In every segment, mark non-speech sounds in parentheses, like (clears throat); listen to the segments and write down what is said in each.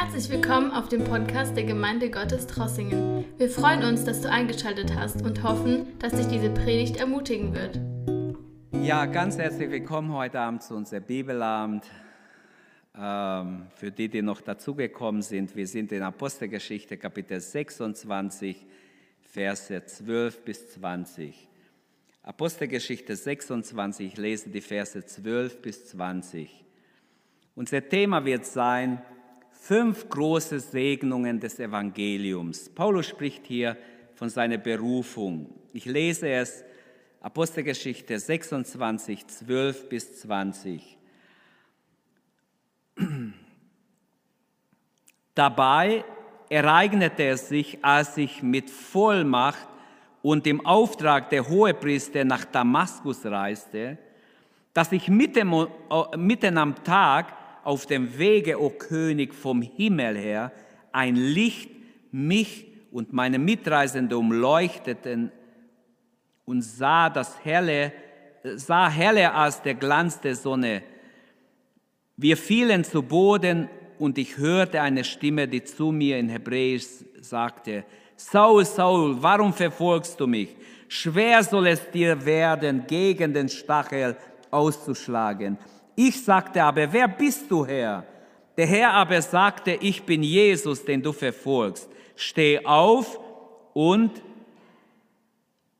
Herzlich willkommen auf dem Podcast der Gemeinde Gottes Trossingen. Wir freuen uns, dass du eingeschaltet hast und hoffen, dass dich diese Predigt ermutigen wird. Ja, ganz herzlich willkommen heute Abend zu unserem Bibelabend. Ähm, für die, die noch dazugekommen sind, wir sind in Apostelgeschichte Kapitel 26, Verse 12 bis 20. Apostelgeschichte 26, ich lese die Verse 12 bis 20. Unser Thema wird sein, fünf große Segnungen des Evangeliums. Paulus spricht hier von seiner Berufung. Ich lese es, Apostelgeschichte 26, 12 bis 20. Dabei ereignete es sich, als ich mit Vollmacht und im Auftrag der Hohepriester nach Damaskus reiste, dass ich mitten, äh, mitten am Tag auf dem Wege, o König, vom Himmel her, ein Licht mich und meine Mitreisende umleuchteten und sah das helle, sah heller als der Glanz der Sonne. Wir fielen zu Boden und ich hörte eine Stimme, die zu mir in Hebräisch sagte, Saul, Saul, warum verfolgst du mich? Schwer soll es dir werden, gegen den Stachel auszuschlagen. Ich sagte aber, wer bist du, Herr? Der Herr aber sagte, ich bin Jesus, den du verfolgst. Steh auf und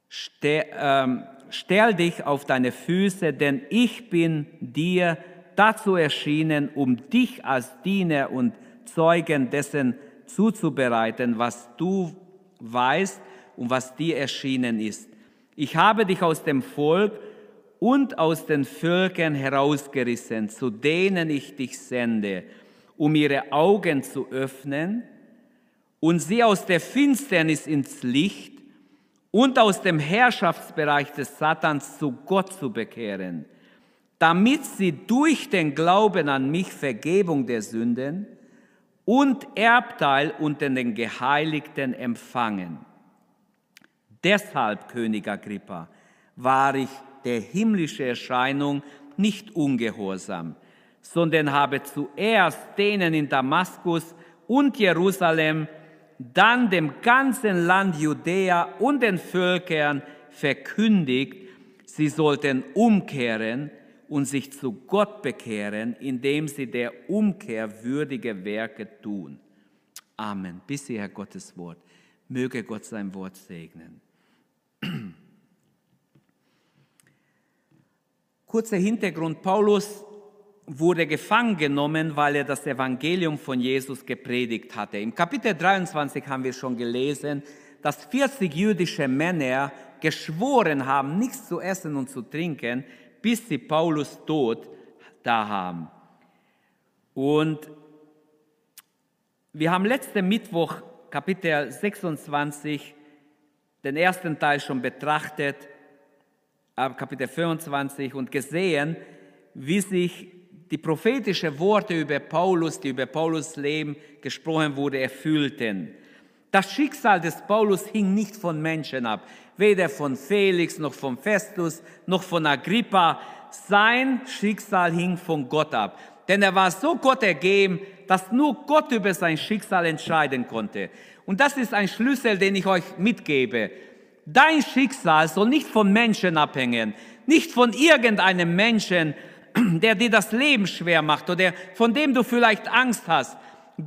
stell, ähm, stell dich auf deine Füße, denn ich bin dir dazu erschienen, um dich als Diener und Zeugen dessen zuzubereiten, was du weißt und was dir erschienen ist. Ich habe dich aus dem Volk und aus den Völkern herausgerissen, zu denen ich dich sende, um ihre Augen zu öffnen und sie aus der Finsternis ins Licht und aus dem Herrschaftsbereich des Satans zu Gott zu bekehren, damit sie durch den Glauben an mich Vergebung der Sünden und Erbteil unter den Geheiligten empfangen. Deshalb, König Agrippa, war ich der himmlische Erscheinung nicht ungehorsam, sondern habe zuerst denen in Damaskus und Jerusalem, dann dem ganzen Land Judäa und den Völkern verkündigt, sie sollten umkehren und sich zu Gott bekehren, indem sie der Umkehr würdige Werke tun. Amen. Bis hierher Gottes Wort. Möge Gott sein Wort segnen. (clears throat) Kurzer Hintergrund, Paulus wurde gefangen genommen, weil er das Evangelium von Jesus gepredigt hatte. Im Kapitel 23 haben wir schon gelesen, dass 40 jüdische Männer geschworen haben, nichts zu essen und zu trinken, bis sie Paulus Tod da haben. Und wir haben letzten Mittwoch Kapitel 26 den ersten Teil schon betrachtet Kapitel 25 und gesehen, wie sich die prophetischen Worte über Paulus, die über Paulus Leben gesprochen wurde, erfüllten. Das Schicksal des Paulus hing nicht von Menschen ab, weder von Felix noch von Festus noch von Agrippa. Sein Schicksal hing von Gott ab. Denn er war so Gott ergeben, dass nur Gott über sein Schicksal entscheiden konnte. Und das ist ein Schlüssel, den ich euch mitgebe. Dein Schicksal soll nicht von Menschen abhängen, nicht von irgendeinem Menschen, (clears throat) der dir das Leben schwer macht oder von dem du vielleicht Angst hast.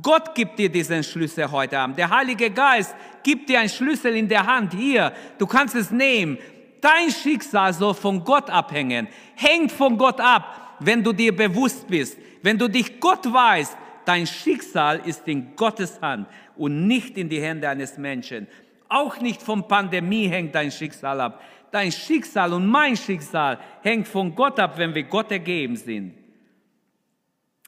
Gott gibt dir diesen Schlüssel heute Abend. Der Heilige Geist gibt dir einen Schlüssel in der Hand. Hier, du kannst es nehmen. Dein Schicksal soll von Gott abhängen. Hängt von Gott ab, wenn du dir bewusst bist. Wenn du dich Gott weißt, dein Schicksal ist in Gottes Hand und nicht in die Hände eines Menschen. Auch nicht von Pandemie hängt dein Schicksal ab. Dein Schicksal und mein Schicksal hängt von Gott ab, wenn wir Gott ergeben sind.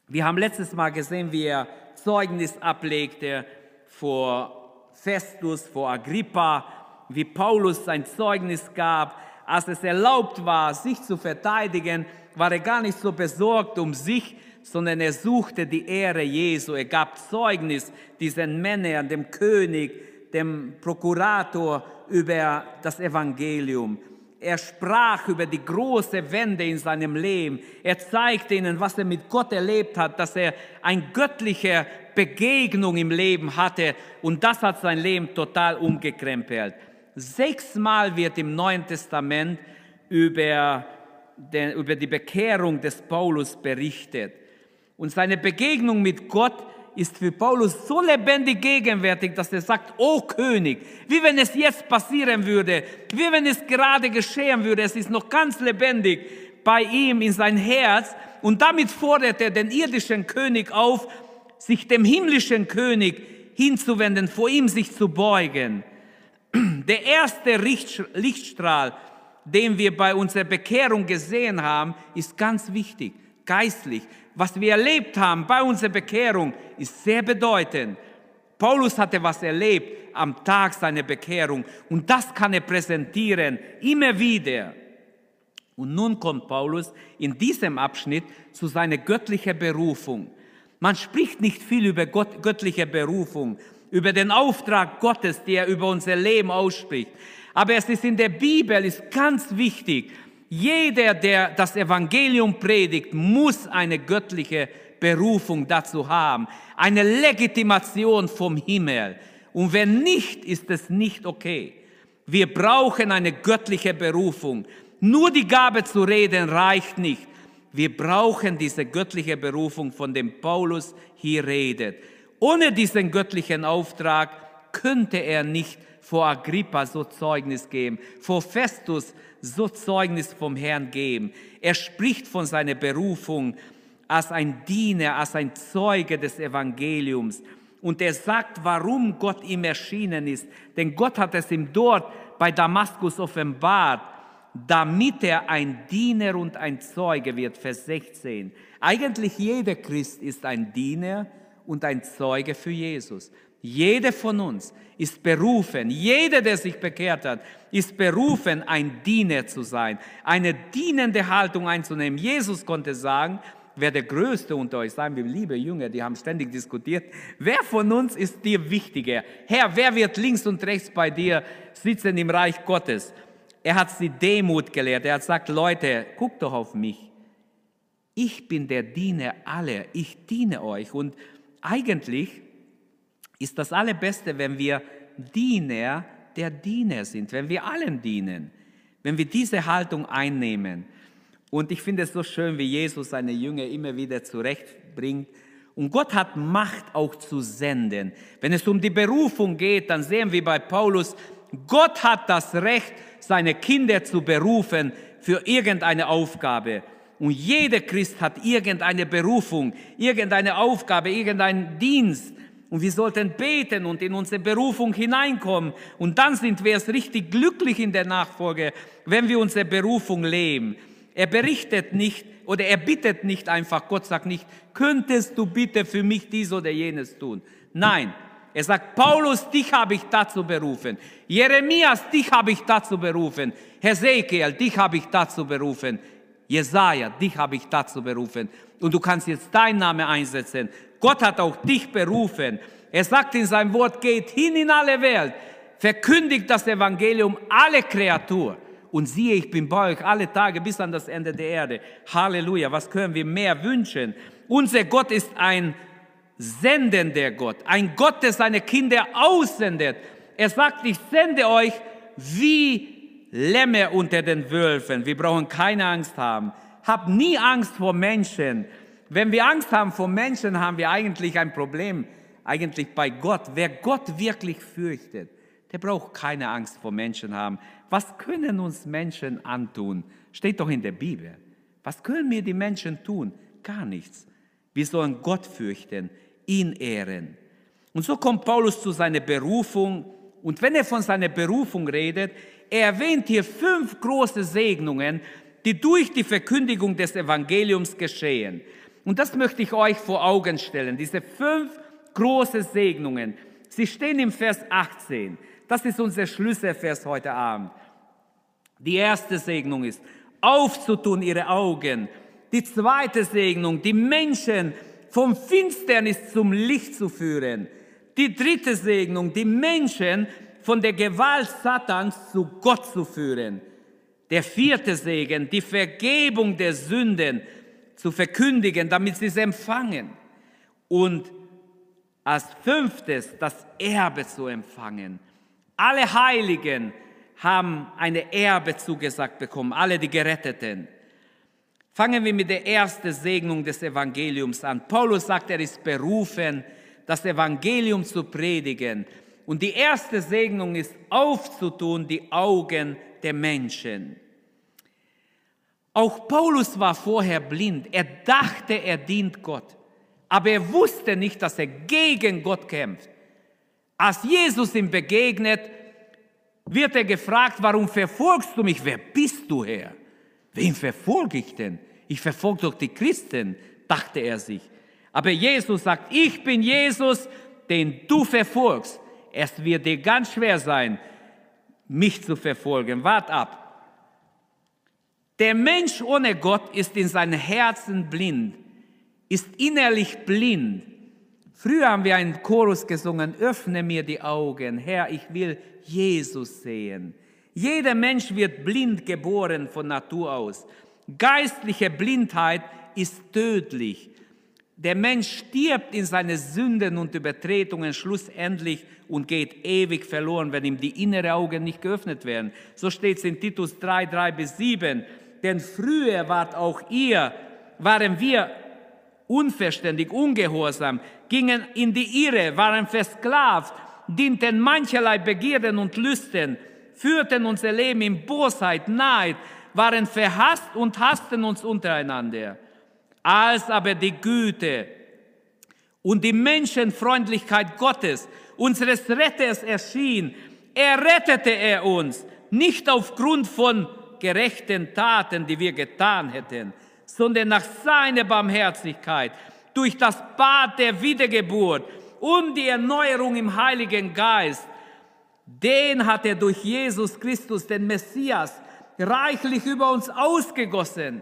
Wir haben letztes Mal gesehen, wie er Zeugnis ablegte vor Festus, vor Agrippa, wie Paulus sein Zeugnis gab. Als es erlaubt war, sich zu verteidigen, war er gar nicht so besorgt um sich, sondern er suchte die Ehre Jesu. Er gab Zeugnis diesen Männern, dem König, dem Prokurator über das Evangelium. er sprach über die große Wende in seinem Leben. Er zeigte ihnen, was er mit Gott erlebt hat, dass er eine göttliche Begegnung im Leben hatte und das hat sein Leben total umgekrempelt. Sechsmal wird im Neuen Testament über, den, über die Bekehrung des Paulus berichtet. Und seine Begegnung mit Gott ist für Paulus so lebendig gegenwärtig, dass er sagt, oh König, wie wenn es jetzt passieren würde, wie wenn es gerade geschehen würde, es ist noch ganz lebendig bei ihm in sein Herz und damit fordert er den irdischen König auf, sich dem himmlischen König hinzuwenden, vor ihm sich zu beugen. (clears throat) Der erste Lichtstrahl, den wir bei unserer Bekehrung gesehen haben, ist ganz wichtig, geistlich was wir erlebt haben bei unserer Bekehrung, ist sehr bedeutend. Paulus hatte was erlebt am Tag seiner Bekehrung und das kann er präsentieren, immer wieder. Und nun kommt Paulus in diesem Abschnitt zu seiner göttlichen Berufung. Man spricht nicht viel über Gott, göttliche Berufung, über den Auftrag Gottes, der über unser Leben ausspricht. Aber es ist in der Bibel ist ganz wichtig, jeder, der das Evangelium predigt, muss eine göttliche Berufung dazu haben, eine Legitimation vom Himmel. Und wenn nicht, ist es nicht okay. Wir brauchen eine göttliche Berufung. Nur die Gabe zu reden reicht nicht. Wir brauchen diese göttliche Berufung, von dem Paulus hier redet. Ohne diesen göttlichen Auftrag könnte er nicht vor Agrippa so Zeugnis geben, vor Festus so Zeugnis vom Herrn geben. Er spricht von seiner Berufung als ein Diener, als ein Zeuge des Evangeliums. Und er sagt, warum Gott ihm erschienen ist. Denn Gott hat es ihm dort bei Damaskus offenbart, damit er ein Diener und ein Zeuge wird. Vers 16. Eigentlich jeder Christ ist ein Diener und ein Zeuge für Jesus. Jeder von uns ist berufen, jeder, der sich bekehrt hat, ist berufen, ein Diener zu sein, eine dienende Haltung einzunehmen. Jesus konnte sagen, wer der Größte unter euch sein will, liebe Jünger, die haben ständig diskutiert, wer von uns ist dir wichtiger? Herr, wer wird links und rechts bei dir sitzen im Reich Gottes? Er hat sie Demut gelehrt. Er hat gesagt, Leute, guckt doch auf mich. Ich bin der Diener aller. Ich diene euch. Und eigentlich ist das Allerbeste, wenn wir Diener der Diener sind, wenn wir allen dienen, wenn wir diese Haltung einnehmen. Und ich finde es so schön, wie Jesus seine Jünger immer wieder zurechtbringt. Und Gott hat Macht auch zu senden. Wenn es um die Berufung geht, dann sehen wir bei Paulus, Gott hat das Recht, seine Kinder zu berufen für irgendeine Aufgabe. Und jeder Christ hat irgendeine Berufung, irgendeine Aufgabe, irgendeinen Dienst. Und wir sollten beten und in unsere Berufung hineinkommen. Und dann sind wir es richtig glücklich in der Nachfolge, wenn wir unsere Berufung leben. Er berichtet nicht oder er bittet nicht einfach, Gott sagt nicht, könntest du bitte für mich dies oder jenes tun. Nein, er sagt, Paulus, dich habe ich dazu berufen. Jeremias, dich habe ich dazu berufen. Hesekiel, dich habe ich dazu berufen. Jesaja, dich habe ich dazu berufen. Und du kannst jetzt deinen Namen einsetzen. Gott hat auch dich berufen. Er sagt in seinem Wort, geht hin in alle Welt, verkündigt das Evangelium alle Kreatur. Und siehe, ich bin bei euch alle Tage bis an das Ende der Erde. Halleluja, was können wir mehr wünschen? Unser Gott ist ein sendender Gott, ein Gott, der seine Kinder aussendet. Er sagt, ich sende euch wie Lämmer unter den Wölfen. Wir brauchen keine Angst haben. Hab nie Angst vor Menschen. Wenn wir Angst haben vor Menschen, haben wir eigentlich ein Problem, eigentlich bei Gott. Wer Gott wirklich fürchtet, der braucht keine Angst vor Menschen haben. Was können uns Menschen antun? Steht doch in der Bibel. Was können mir die Menschen tun? Gar nichts. Wir sollen Gott fürchten, ihn ehren. Und so kommt Paulus zu seiner Berufung. Und wenn er von seiner Berufung redet, er erwähnt hier fünf große Segnungen, die durch die Verkündigung des Evangeliums geschehen. Und das möchte ich euch vor Augen stellen. Diese fünf große Segnungen. Sie stehen im Vers 18. Das ist unser Schlüsselvers heute Abend. Die erste Segnung ist, aufzutun ihre Augen. Die zweite Segnung, die Menschen vom Finsternis zum Licht zu führen. Die dritte Segnung, die Menschen von der Gewalt Satans zu Gott zu führen. Der vierte Segen, die Vergebung der Sünden zu verkündigen, damit sie es empfangen. Und als fünftes das Erbe zu empfangen. Alle Heiligen haben eine Erbe zugesagt bekommen, alle die Geretteten. Fangen wir mit der ersten Segnung des Evangeliums an. Paulus sagt, er ist berufen, das Evangelium zu predigen. Und die erste Segnung ist aufzutun die Augen der Menschen. Auch Paulus war vorher blind. Er dachte, er dient Gott. Aber er wusste nicht, dass er gegen Gott kämpft. Als Jesus ihm begegnet, wird er gefragt, warum verfolgst du mich? Wer bist du, Herr? Wen verfolge ich denn? Ich verfolge doch die Christen, dachte er sich. Aber Jesus sagt, ich bin Jesus, den du verfolgst. Es wird dir ganz schwer sein, mich zu verfolgen. Wart ab. Der Mensch ohne Gott ist in seinem Herzen blind, ist innerlich blind. Früher haben wir einen Chorus gesungen, öffne mir die Augen, Herr, ich will Jesus sehen. Jeder Mensch wird blind geboren von Natur aus. Geistliche Blindheit ist tödlich. Der Mensch stirbt in seine Sünden und Übertretungen schlussendlich und geht ewig verloren, wenn ihm die inneren Augen nicht geöffnet werden. So steht es in Titus 3, 3 bis 7. Denn früher wart auch ihr, waren wir unverständig, ungehorsam, gingen in die Irre, waren versklavt, dienten mancherlei Begierden und Lüsten, führten unser Leben in Bosheit, Neid, waren verhasst und hassten uns untereinander. Als aber die Güte und die Menschenfreundlichkeit Gottes, unseres Retters erschien, errettete er uns, nicht aufgrund von gerechten Taten, die wir getan hätten, sondern nach seiner Barmherzigkeit, durch das Bad der Wiedergeburt und die Erneuerung im Heiligen Geist, den hat er durch Jesus Christus, den Messias, reichlich über uns ausgegossen,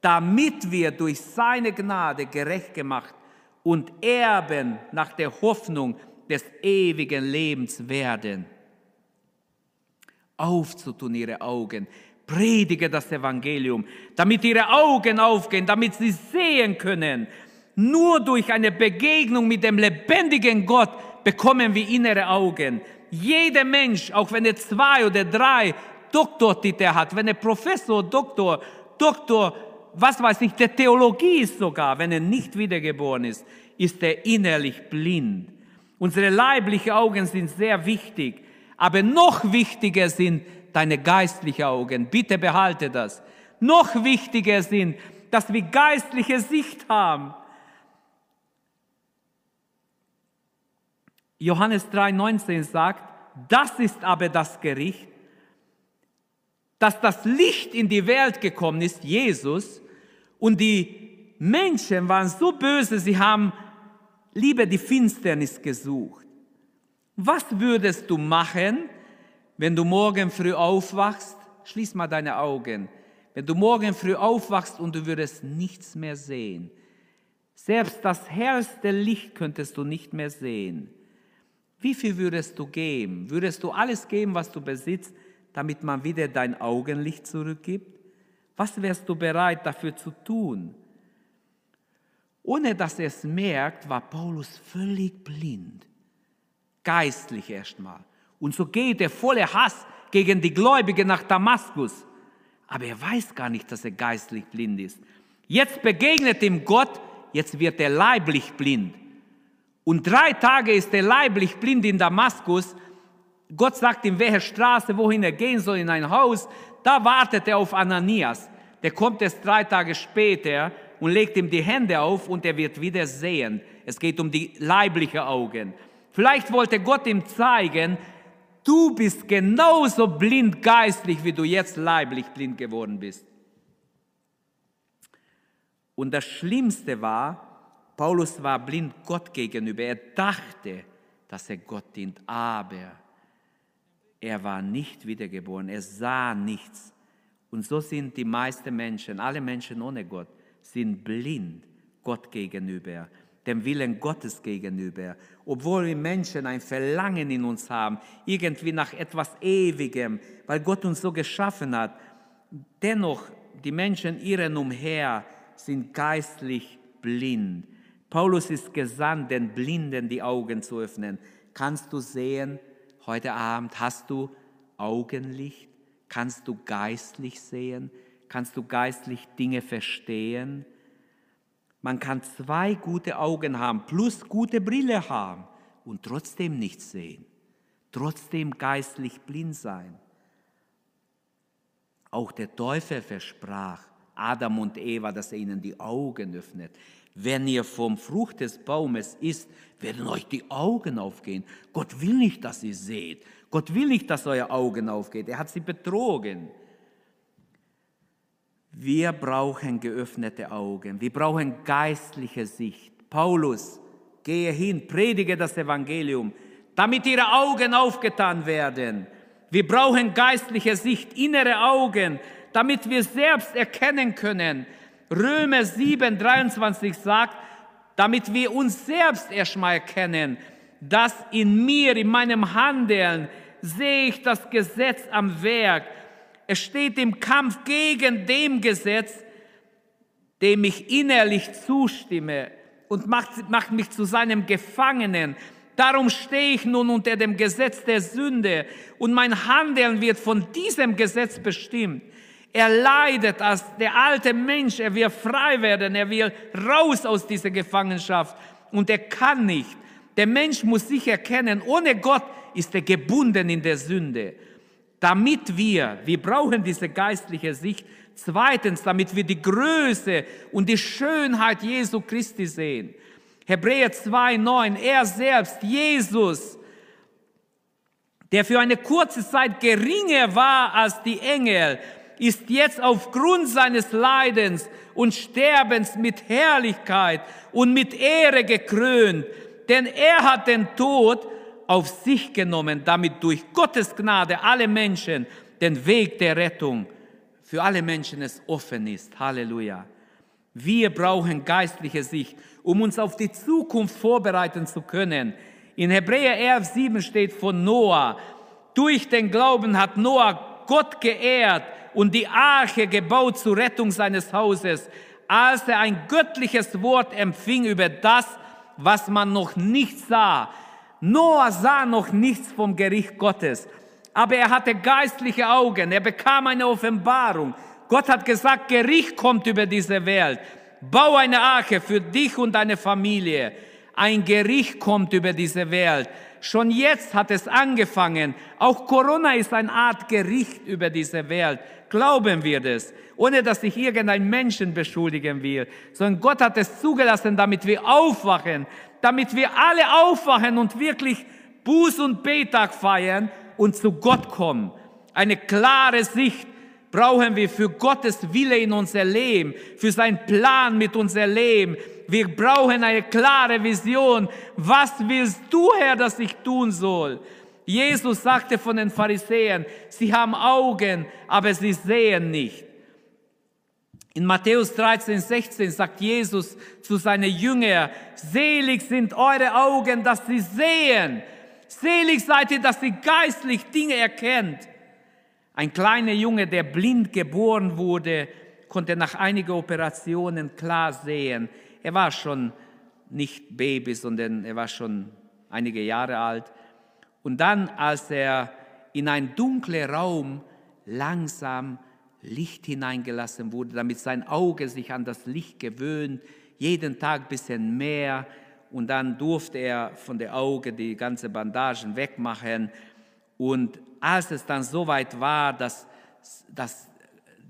damit wir durch seine Gnade gerecht gemacht und Erben nach der Hoffnung des ewigen Lebens werden. Aufzutun ihre Augen, predige das Evangelium, damit ihre Augen aufgehen, damit sie sehen können. Nur durch eine Begegnung mit dem lebendigen Gott bekommen wir innere Augen. Jeder Mensch, auch wenn er zwei oder drei Doktortitel hat, wenn er Professor, Doktor, Doktor, was weiß ich, der Theologie ist sogar, wenn er nicht wiedergeboren ist, ist er innerlich blind. Unsere leiblichen Augen sind sehr wichtig, aber noch wichtiger sind deine geistlichen Augen. Bitte behalte das. Noch wichtiger sind, dass wir geistliche Sicht haben. Johannes 3,19 sagt, das ist aber das Gericht, dass das Licht in die Welt gekommen ist, Jesus, und die Menschen waren so böse, sie haben lieber die Finsternis gesucht. Was würdest du machen, wenn du morgen früh aufwachst? Schließ mal deine Augen. Wenn du morgen früh aufwachst und du würdest nichts mehr sehen, selbst das hellste Licht könntest du nicht mehr sehen. Wie viel würdest du geben? Würdest du alles geben, was du besitzt, damit man wieder dein Augenlicht zurückgibt? Was wärst du bereit dafür zu tun? Ohne dass er es merkt, war Paulus völlig blind. Geistlich erstmal. Und so geht er voller Hass gegen die Gläubigen nach Damaskus. Aber er weiß gar nicht, dass er geistlich blind ist. Jetzt begegnet ihm Gott, jetzt wird er leiblich blind. Und drei Tage ist er leiblich blind in Damaskus Gott sagt ihm, welche Straße, wohin er gehen soll, in ein Haus. Da wartet er auf Ananias. Der kommt erst drei Tage später und legt ihm die Hände auf und er wird wieder sehen. Es geht um die leiblichen Augen. Vielleicht wollte Gott ihm zeigen, du bist genauso blind geistlich, wie du jetzt leiblich blind geworden bist. Und das Schlimmste war, Paulus war blind Gott gegenüber. Er dachte, dass er Gott dient, aber er war nicht wiedergeboren, er sah nichts. Und so sind die meisten Menschen, alle Menschen ohne Gott, sind blind Gott gegenüber, dem Willen Gottes gegenüber. Obwohl wir Menschen ein Verlangen in uns haben, irgendwie nach etwas Ewigem, weil Gott uns so geschaffen hat. dennoch, die Menschen irren umher, sind geistlich blind. Paulus ist gesandt, den Blinden die Augen zu öffnen. Kannst du sehen, heute Abend hast du Augenlicht? Kannst du geistlich sehen? Kannst du geistlich Dinge verstehen? Man kann zwei gute Augen haben, plus gute Brille haben und trotzdem nichts sehen, trotzdem geistlich blind sein. Auch der Teufel versprach Adam und Eva, dass er ihnen die Augen öffnet. Wenn ihr vom Frucht des Baumes isst, werden euch die Augen aufgehen. Gott will nicht, dass ihr seht. Gott will nicht, dass eure Augen aufgehen. Er hat sie betrogen. Wir brauchen geöffnete Augen. Wir brauchen geistliche Sicht. Paulus, gehe hin, predige das Evangelium, damit ihre Augen aufgetan werden. Wir brauchen geistliche Sicht, innere Augen, damit wir selbst erkennen können. Römer 7, 23 sagt, damit wir uns selbst erstmal erkennen, dass in mir, in meinem Handeln, sehe ich das Gesetz am Werk. Es steht im Kampf gegen dem Gesetz, dem ich innerlich zustimme und macht, macht mich zu seinem Gefangenen. Darum stehe ich nun unter dem Gesetz der Sünde und mein Handeln wird von diesem Gesetz bestimmt. Er leidet als der alte Mensch, er will frei werden, er will raus aus dieser Gefangenschaft und er kann nicht. Der Mensch muss sich erkennen, ohne Gott ist er gebunden in der Sünde. Damit wir, wir brauchen diese geistliche Sicht, zweitens, damit wir die Größe und die Schönheit Jesu Christi sehen. Hebräer 2,9, er selbst, Jesus, der für eine kurze Zeit geringer war als die Engel, ist jetzt aufgrund seines Leidens und Sterbens mit Herrlichkeit und mit Ehre gekrönt, denn er hat den Tod auf sich genommen, damit durch Gottes Gnade alle Menschen den Weg der Rettung für alle Menschen es offen ist. Halleluja. Wir brauchen geistliche Sicht um uns auf die Zukunft vorbereiten zu können. In Hebräer 11, 7 steht von Noah. Durch den Glauben hat Noah Gott geehrt und die Arche gebaut zur Rettung seines Hauses, als er ein göttliches Wort empfing über das, was man noch nicht sah. Noah sah noch nichts vom Gericht Gottes, aber er hatte geistliche Augen, er bekam eine Offenbarung. Gott hat gesagt, Gericht kommt über diese Welt. Bau eine Arche für dich und deine Familie. Ein Gericht kommt über diese Welt. Schon jetzt hat es angefangen. Auch Corona ist eine Art Gericht über diese Welt. Glauben wir das, ohne dass ich irgendeinen Menschen beschuldigen will, sondern Gott hat es zugelassen, damit wir aufwachen, damit wir alle aufwachen und wirklich Buß- und Betag feiern und zu Gott kommen. Eine klare Sicht brauchen wir für Gottes Wille in unser Leben, für seinen Plan mit unser Leben. Wir brauchen eine klare Vision. Was willst du, Herr, dass ich tun soll? Jesus sagte von den Pharisäern, sie haben Augen, aber sie sehen nicht. In Matthäus 13, 16 sagt Jesus zu seinen Jüngern, selig sind eure Augen, dass sie sehen. Selig seid ihr, dass ihr geistlich Dinge erkennt. Ein kleiner Junge, der blind geboren wurde, konnte nach einigen Operationen klar sehen. Er war schon nicht Baby, sondern er war schon einige Jahre alt. Und dann, als er in einen dunklen Raum langsam Licht hineingelassen wurde, damit sein Auge sich an das Licht gewöhnt, jeden Tag ein bisschen mehr. Und dann durfte er von der Auge die ganze Bandagen wegmachen. Und als es dann soweit war, dass, dass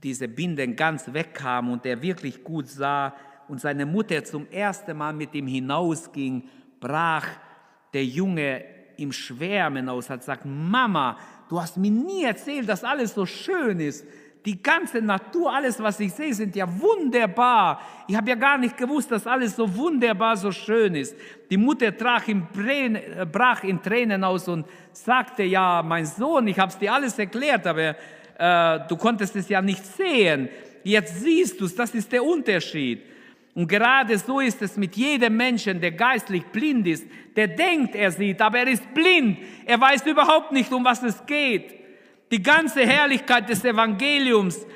diese Binden ganz wegkamen und er wirklich gut sah und seine Mutter zum ersten Mal mit ihm hinausging, brach der Junge im Schwärmen aus, hat gesagt, Mama, du hast mir nie erzählt, dass alles so schön ist. Die ganze Natur, alles, was ich sehe, sind ja wunderbar. Ich habe ja gar nicht gewusst, dass alles so wunderbar, so schön ist. Die Mutter brach in, Tränen, brach in Tränen aus und sagte, ja, mein Sohn, ich habe es dir alles erklärt, aber äh, du konntest es ja nicht sehen. Jetzt siehst du es, das ist der Unterschied. Und gerade so ist es mit jedem Menschen, der geistlich blind ist, der denkt, er sieht, aber er ist blind. Er weiß überhaupt nicht, um was es geht. Die ganze Herrlichkeit des Evangeliums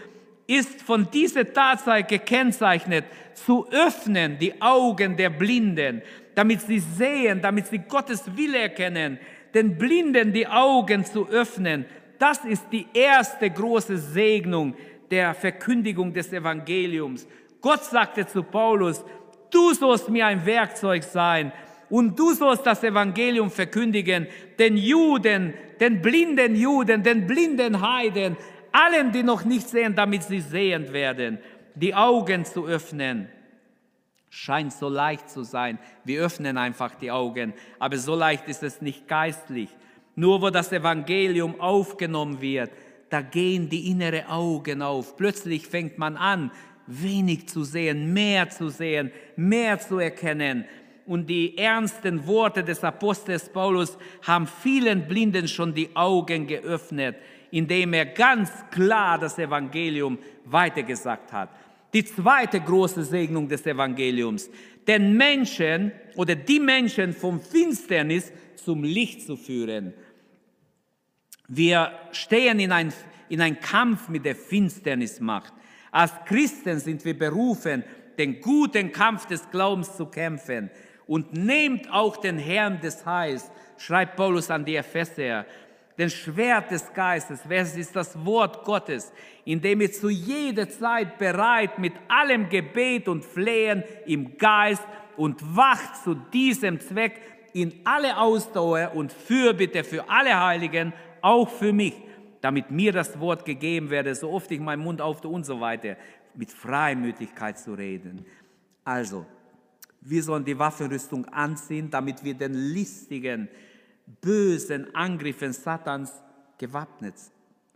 ist von dieser Tatsache gekennzeichnet, zu öffnen die Augen der Blinden, damit sie sehen, damit sie Gottes Wille erkennen, den Blinden die Augen zu öffnen. Das ist die erste große Segnung der Verkündigung des Evangeliums. Gott sagte zu Paulus, du sollst mir ein Werkzeug sein und du sollst das Evangelium verkündigen, den Juden, den blinden Juden, den blinden Heiden, allen, die noch nicht sehen, damit sie sehend werden, die Augen zu öffnen. Scheint so leicht zu sein. Wir öffnen einfach die Augen, aber so leicht ist es nicht geistlich. Nur wo das Evangelium aufgenommen wird, da gehen die innere Augen auf. Plötzlich fängt man an, wenig zu sehen, mehr zu sehen, mehr zu erkennen. Und die ernsten Worte des Apostels Paulus haben vielen Blinden schon die Augen geöffnet, indem er ganz klar das Evangelium weitergesagt hat. Die zweite große Segnung des Evangeliums, den Menschen oder die Menschen vom Finsternis zum Licht zu führen. Wir stehen in ein, in ein Kampf mit der Finsternismacht. Als Christen sind wir berufen, den guten Kampf des Glaubens zu kämpfen. Und nehmt auch den Herrn des Heils, schreibt Paulus an die Epheser, den Schwert des Geistes, es ist das Wort Gottes, indem ihr zu jeder Zeit bereit mit allem Gebet und Flehen im Geist und wacht zu diesem Zweck in alle Ausdauer und Fürbitte für alle Heiligen, auch für mich, damit mir das Wort gegeben werde, so oft ich meinen Mund aufte und so weiter, mit Freimütigkeit zu reden. Also, wir sollen die Waffenrüstung anziehen, damit wir den listigen, bösen Angriffen Satans gewappnet.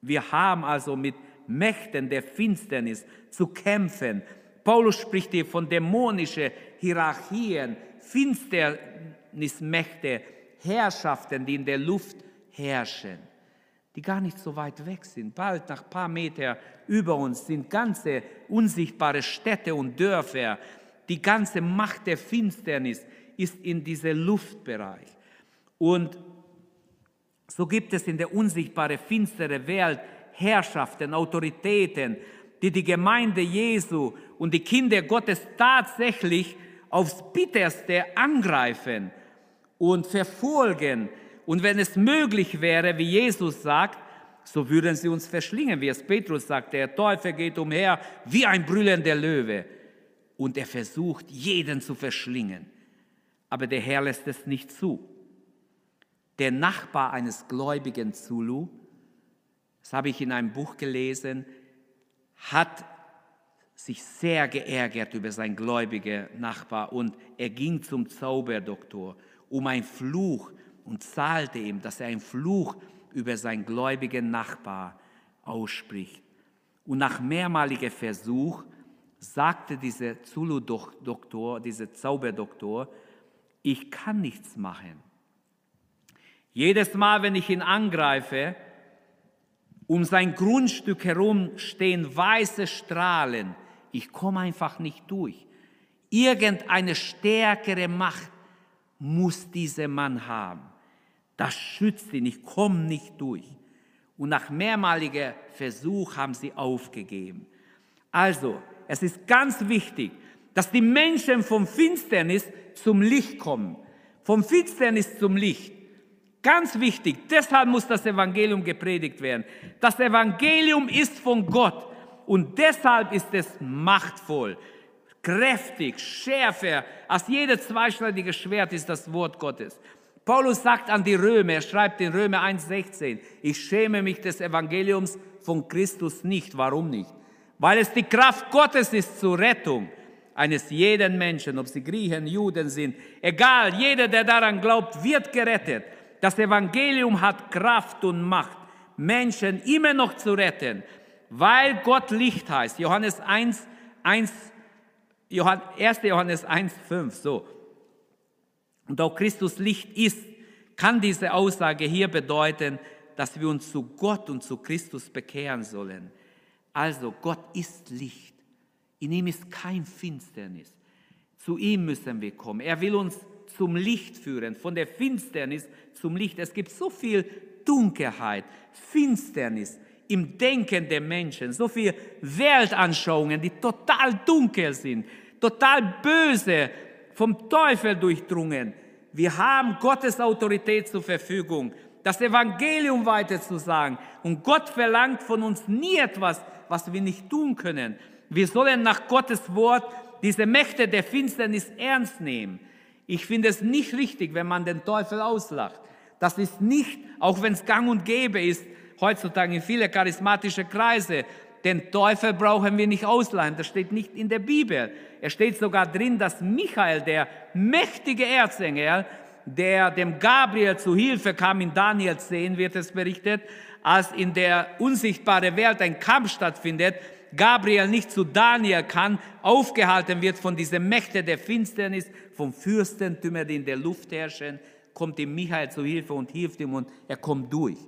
Wir haben also mit Mächten der Finsternis zu kämpfen. Paulus spricht hier von dämonischen Hierarchien, Finsternismächte, Herrschaften, die in der Luft herrschen, die gar nicht so weit weg sind. Bald nach paar Meter über uns sind ganze unsichtbare Städte und Dörfer. Die ganze Macht der Finsternis ist in diesem Luftbereich. Und so gibt es in der unsichtbaren, finsteren Welt Herrschaften, Autoritäten, die die Gemeinde Jesu und die Kinder Gottes tatsächlich aufs bitterste angreifen und verfolgen. Und wenn es möglich wäre, wie Jesus sagt, so würden sie uns verschlingen, wie es Petrus sagt, der Teufel geht umher wie ein brüllender Löwe. Und er versucht, jeden zu verschlingen. Aber der Herr lässt es nicht zu. Der Nachbar eines Gläubigen Zulu, das habe ich in einem Buch gelesen, hat sich sehr geärgert über seinen gläubigen Nachbar. Und er ging zum Zauberdoktor um einen Fluch und zahlte ihm, dass er einen Fluch über seinen gläubigen Nachbar ausspricht. Und nach mehrmaliger Versuch sagte dieser Zulu-Doktor, dieser Zauberdoktor, ich kann nichts machen. Jedes Mal, wenn ich ihn angreife, um sein Grundstück herum stehen weiße Strahlen. Ich komme einfach nicht durch. Irgendeine stärkere Macht muss dieser Mann haben. Das schützt ihn, ich komme nicht durch. Und nach mehrmaliger Versuch haben sie aufgegeben. Also, es ist ganz wichtig, dass die Menschen vom Finsternis zum Licht kommen. Vom Finsternis zum Licht. Ganz wichtig, deshalb muss das Evangelium gepredigt werden. Das Evangelium ist von Gott und deshalb ist es machtvoll, kräftig, schärfer als jedes zweischneidige Schwert ist das Wort Gottes. Paulus sagt an die Römer, er schreibt in Römer 1,16, ich schäme mich des Evangeliums von Christus nicht. Warum nicht? Weil es die Kraft Gottes ist zur Rettung eines jeden Menschen, ob sie Griechen, Juden sind, egal, jeder, der daran glaubt, wird gerettet. Das Evangelium hat Kraft und Macht, Menschen immer noch zu retten, weil Gott Licht heißt. Johannes 1, 1, 1. Johannes 1, 5, so. Und auch Christus Licht ist, kann diese Aussage hier bedeuten, dass wir uns zu Gott und zu Christus bekehren sollen. Also Gott ist Licht. In ihm ist kein Finsternis. Zu ihm müssen wir kommen. Er will uns zum Licht führen, von der Finsternis zum Licht. Es gibt so viel Dunkelheit, Finsternis im Denken der Menschen, so viele Weltanschauungen, die total dunkel sind, total böse, vom Teufel durchdrungen. Wir haben Gottes Autorität zur Verfügung, das Evangelium weiterzusagen. Und Gott verlangt von uns nie etwas, was wir nicht tun können. Wir sollen nach Gottes Wort diese Mächte der Finsternis ernst nehmen. Ich finde es nicht richtig, wenn man den Teufel auslacht. Das ist nicht, auch wenn es gang und gäbe ist, heutzutage in viele charismatische Kreise, den Teufel brauchen wir nicht auslachen. Das steht nicht in der Bibel. Es steht sogar drin, dass Michael, der mächtige Erzengel, der dem Gabriel zu Hilfe kam, in Daniel 10 wird es berichtet, als in der unsichtbaren Welt ein Kampf stattfindet, Gabriel nicht zu Daniel kann, aufgehalten wird von diesen Mächte der Finsternis, vom Fürstentümer, die in der Luft herrschen, kommt ihm Michael zu Hilfe und hilft ihm und er kommt durch.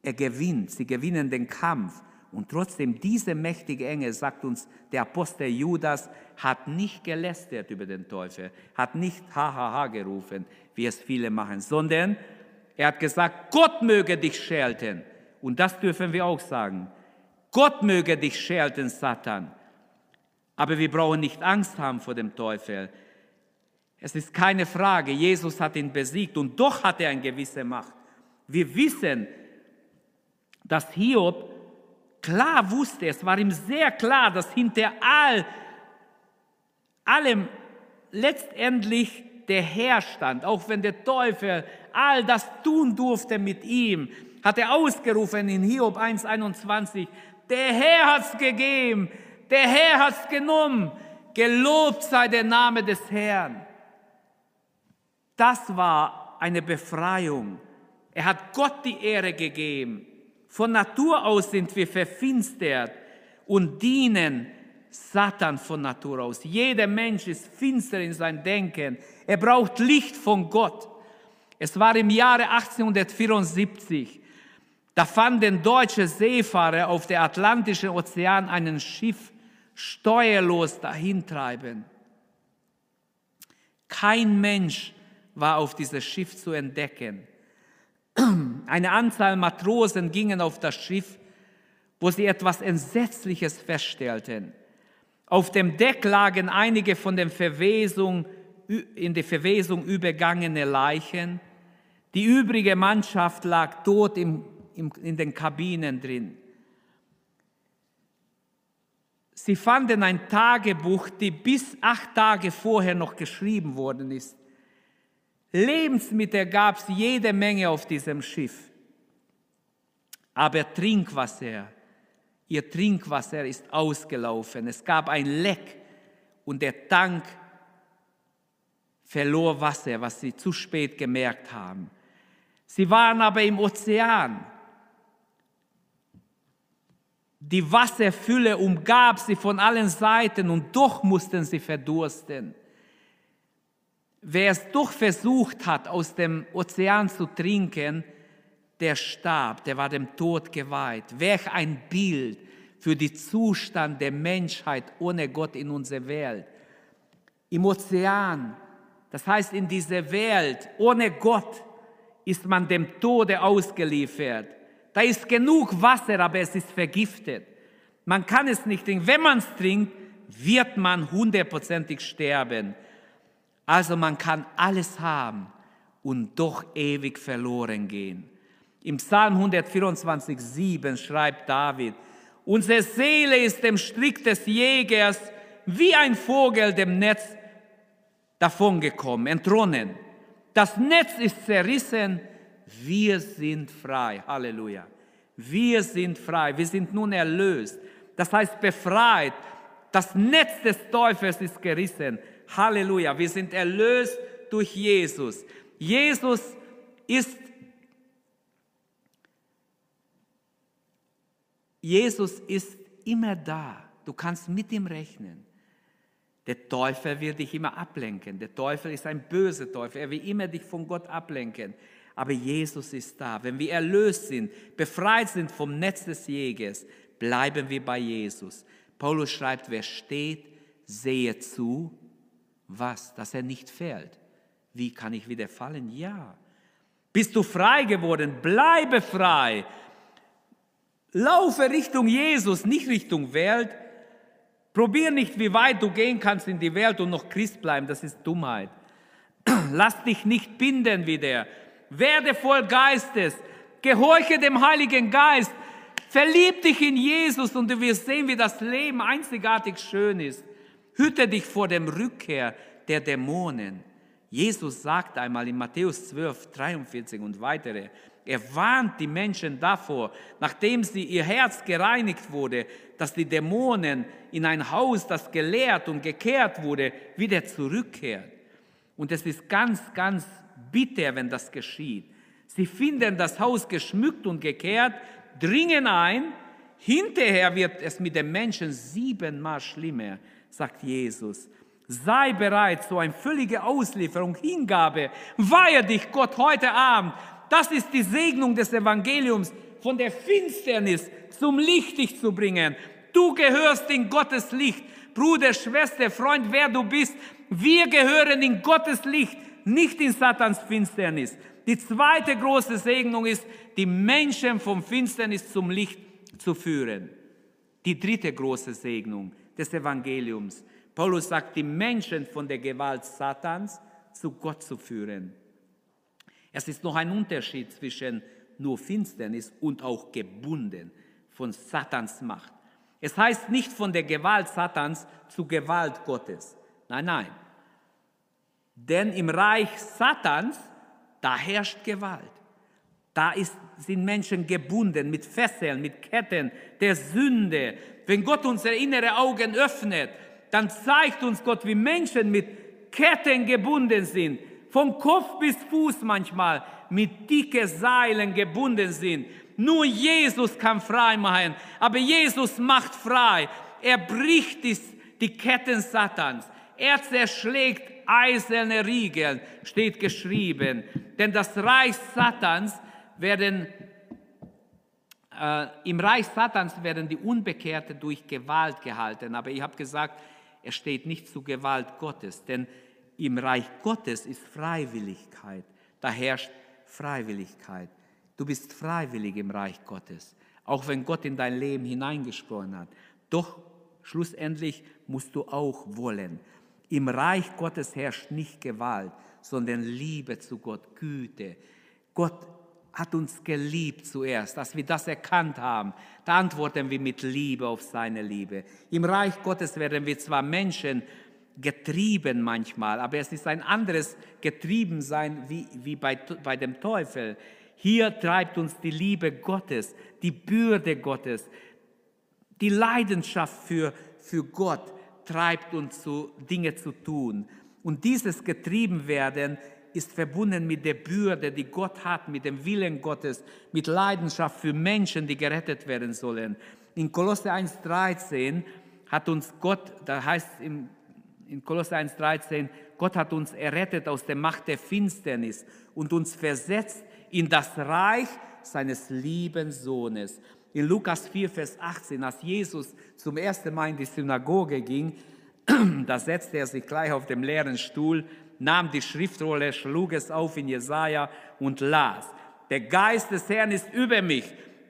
Er gewinnt, sie gewinnen den Kampf. Und trotzdem, diese mächtige Engel, sagt uns der Apostel Judas, hat nicht gelästert über den Teufel, hat nicht hahaha gerufen, wie es viele machen, sondern er hat gesagt, Gott möge dich schelten. Und das dürfen wir auch sagen. Gott möge dich schelten, Satan. Aber wir brauchen nicht Angst haben vor dem Teufel. Es ist keine Frage, Jesus hat ihn besiegt und doch hat er eine gewisse Macht. Wir wissen, dass Hiob klar wusste, es war ihm sehr klar, dass hinter all, allem letztendlich der Herr stand, auch wenn der Teufel all das tun durfte mit ihm, hat er ausgerufen in Hiob 1,21, der Herr hat's gegeben, der Herr hat's genommen, gelobt sei der Name des Herrn. Das war eine Befreiung. Er hat Gott die Ehre gegeben. Von Natur aus sind wir verfinstert und dienen Satan von Natur aus. Jeder Mensch ist finster in sein Denken. Er braucht Licht von Gott. Es war im Jahre 1874. Da fanden deutsche Seefahrer auf der Atlantischen Ozean ein Schiff steuerlos dahintreiben. Kein Mensch war auf dieses Schiff zu entdecken. Eine Anzahl Matrosen gingen auf das Schiff, wo sie etwas Entsetzliches feststellten. Auf dem Deck lagen einige von der Verwesung, in die Verwesung übergangene Leichen. Die übrige Mannschaft lag tot im, im, in den Kabinen drin. Sie fanden ein Tagebuch, die bis acht Tage vorher noch geschrieben worden ist. Lebensmittel gab es jede Menge auf diesem Schiff. Aber Trinkwasser, ihr Trinkwasser ist ausgelaufen. Es gab ein Leck und der Tank verlor Wasser, was sie zu spät gemerkt haben. Sie waren aber im Ozean. Die Wasserfülle umgab sie von allen Seiten und doch mussten sie verdursten. Wer es doch versucht hat, aus dem Ozean zu trinken, der starb, der war dem Tod geweiht. Welch ein Bild für den Zustand der Menschheit ohne Gott in unserer Welt. Im Ozean, das heißt in dieser Welt, ohne Gott ist man dem Tode ausgeliefert. Da ist genug Wasser, aber es ist vergiftet. Man kann es nicht trinken. Wenn man es trinkt, wird man hundertprozentig sterben. Also man kann alles haben und doch ewig verloren gehen. Im Psalm 124, 7 schreibt David, unsere Seele ist dem Strick des Jägers wie ein Vogel dem Netz davongekommen, entronnen. Das Netz ist zerrissen, wir sind frei. Halleluja. Wir sind frei, wir sind nun erlöst. Das heißt befreit. Das Netz des Teufels ist gerissen. Halleluja, wir sind erlöst durch Jesus. Jesus ist Jesus ist immer da. Du kannst mit ihm rechnen. Der Teufel wird dich immer ablenken. Der Teufel ist ein böser Teufel. Er will immer dich von Gott ablenken. Aber Jesus ist da. Wenn wir erlöst sind, befreit sind vom Netz des Jägers, bleiben wir bei Jesus. Paulus schreibt, wer steht, sehe zu, was? Dass er nicht fällt. Wie kann ich wieder fallen? Ja. Bist du frei geworden? Bleibe frei. Laufe Richtung Jesus, nicht Richtung Welt. Probier nicht, wie weit du gehen kannst in die Welt und noch Christ bleiben. Das ist Dummheit. (clears throat) Lass dich nicht binden wie der. Werde voll Geistes. Gehorche dem Heiligen Geist. Verlieb dich in Jesus und du wirst sehen, wie das Leben einzigartig schön ist. Hüte dich vor dem Rückkehr der Dämonen. Jesus sagt einmal in Matthäus 12, 43 und weitere, er warnt die Menschen davor, nachdem sie ihr Herz gereinigt wurde, dass die Dämonen in ein Haus, das geleert und gekehrt wurde, wieder zurückkehren. Und es ist ganz, ganz bitter, wenn das geschieht. Sie finden das Haus geschmückt und gekehrt, dringen ein, hinterher wird es mit den Menschen siebenmal schlimmer, sagt Jesus. Sei bereit zu einer völligen Auslieferung, Hingabe. Weihe dich Gott heute Abend das ist die Segnung des Evangeliums, von der Finsternis zum Licht dich zu bringen. Du gehörst in Gottes Licht. Bruder, Schwester, Freund, wer du bist, wir gehören in Gottes Licht, nicht in Satans Finsternis. Die zweite große Segnung ist, die Menschen vom Finsternis zum Licht zu führen. Die dritte große Segnung des Evangeliums. Paulus sagt, die Menschen von der Gewalt Satans zu Gott zu führen. Es ist noch ein Unterschied zwischen nur Finsternis und auch gebunden von Satans Macht. Es heißt nicht von der Gewalt Satans zu Gewalt Gottes. Nein, nein. Denn im Reich Satans, da herrscht Gewalt. Da ist, sind Menschen gebunden mit Fesseln, mit Ketten der Sünde. Wenn Gott unsere innere Augen öffnet, dann zeigt uns Gott, wie Menschen mit Ketten gebunden sind, vom Kopf bis Fuß manchmal mit dicke Seilen gebunden sind. Nur Jesus kann frei machen, aber Jesus macht frei. Er bricht die, Ketten Satans. Er zerschlägt eiserne Riegel, steht geschrieben. Denn das Reich Satans werden, im Reich Satans werden die Unbekehrten durch Gewalt gehalten. Aber ich habe gesagt, er steht nicht zu Gewalt Gottes, denn im Reich Gottes ist Freiwilligkeit. Da herrscht Freiwilligkeit. Du bist freiwillig im Reich Gottes, auch wenn Gott in dein Leben hineingesprochen hat. Doch schlussendlich musst du auch wollen. Im Reich Gottes herrscht nicht Gewalt, sondern Liebe zu Gott, Güte. Gott hat uns geliebt zuerst, dass wir das erkannt haben. Da antworten wir mit Liebe auf seine Liebe. Im Reich Gottes werden wir zwar Menschen getrieben manchmal, aber es ist ein anderes Getriebensein wie, wie bei, bei dem Teufel. Hier treibt uns die Liebe Gottes, die Bürde Gottes, die Leidenschaft für, für Gott treibt uns zu Dinge zu tun. Und dieses Getriebenwerden ist verbunden mit der Bürde, die Gott hat, mit dem Willen Gottes, mit Leidenschaft für Menschen, die gerettet werden sollen. In Kolosse 1,13 hat uns Gott, da heißt im in Kolosser 1,13, Gott hat uns errettet aus der Macht der Finsternis und uns versetzt in das Reich seines lieben Sohnes. In Lukas 4, Vers 18, als Jesus zum ersten Mal in die Synagoge ging, (clears throat) da setzte er sich gleich auf dem leeren Stuhl, nahm die Schriftrolle, schlug es auf in Jesaja und las. Der Geist des Herrn ist über mich,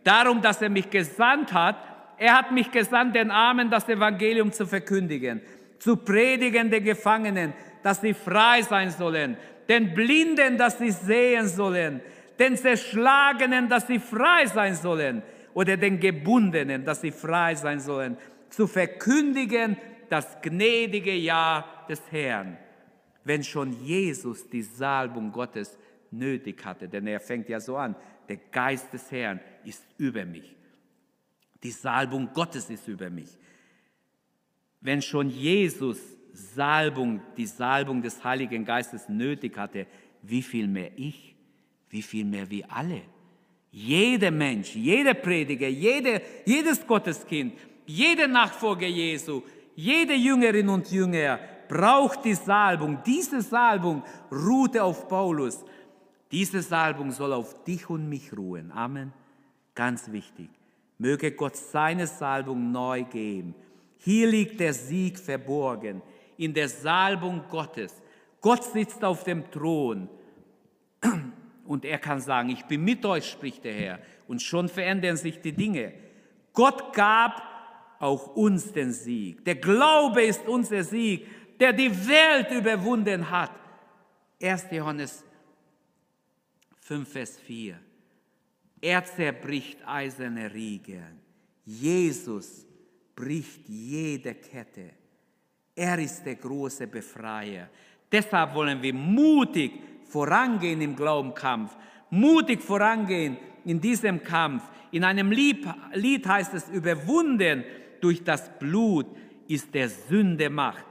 darum, dass er mich gesandt hat. Er hat mich gesandt, den Armen das Evangelium zu verkündigen zu predigen den Gefangenen, dass sie frei sein sollen, den Blinden, dass sie sehen sollen, den Zerschlagenen, dass sie frei sein sollen oder den Gebundenen, dass sie frei sein sollen, zu verkündigen das gnädige Jahr des Herrn. Wenn schon Jesus die Salbung Gottes nötig hatte, denn er fängt ja so an, der Geist des Herrn ist über mich. Die Salbung Gottes ist über mich wenn schon Jesus Salbung, die Salbung des Heiligen Geistes nötig hatte, wie viel mehr ich, wie viel mehr wir alle. Jeder Mensch, jeder Prediger, jede, jedes Gotteskind, jeder Nachfolger Jesu, jede Jüngerin und Jünger braucht die Salbung. Diese Salbung ruhte auf Paulus. Diese Salbung soll auf dich und mich ruhen. Amen. Ganz wichtig. Möge Gott seine Salbung neu geben hier liegt der Sieg verborgen, in der Salbung Gottes. Gott sitzt auf dem Thron und er kann sagen, ich bin mit euch, spricht der Herr. Und schon verändern sich die Dinge. Gott gab auch uns den Sieg. Der Glaube ist unser Sieg, der die Welt überwunden hat. 1. Johannes 5, Vers 4. Er zerbricht eiserne Riegel. Jesus bricht jede Kette. Er ist der große Befreier. Deshalb wollen wir mutig vorangehen im Glaubenkampf, mutig vorangehen in diesem Kampf. In einem Lied, heißt es, überwunden durch das Blut ist der Sünde Macht.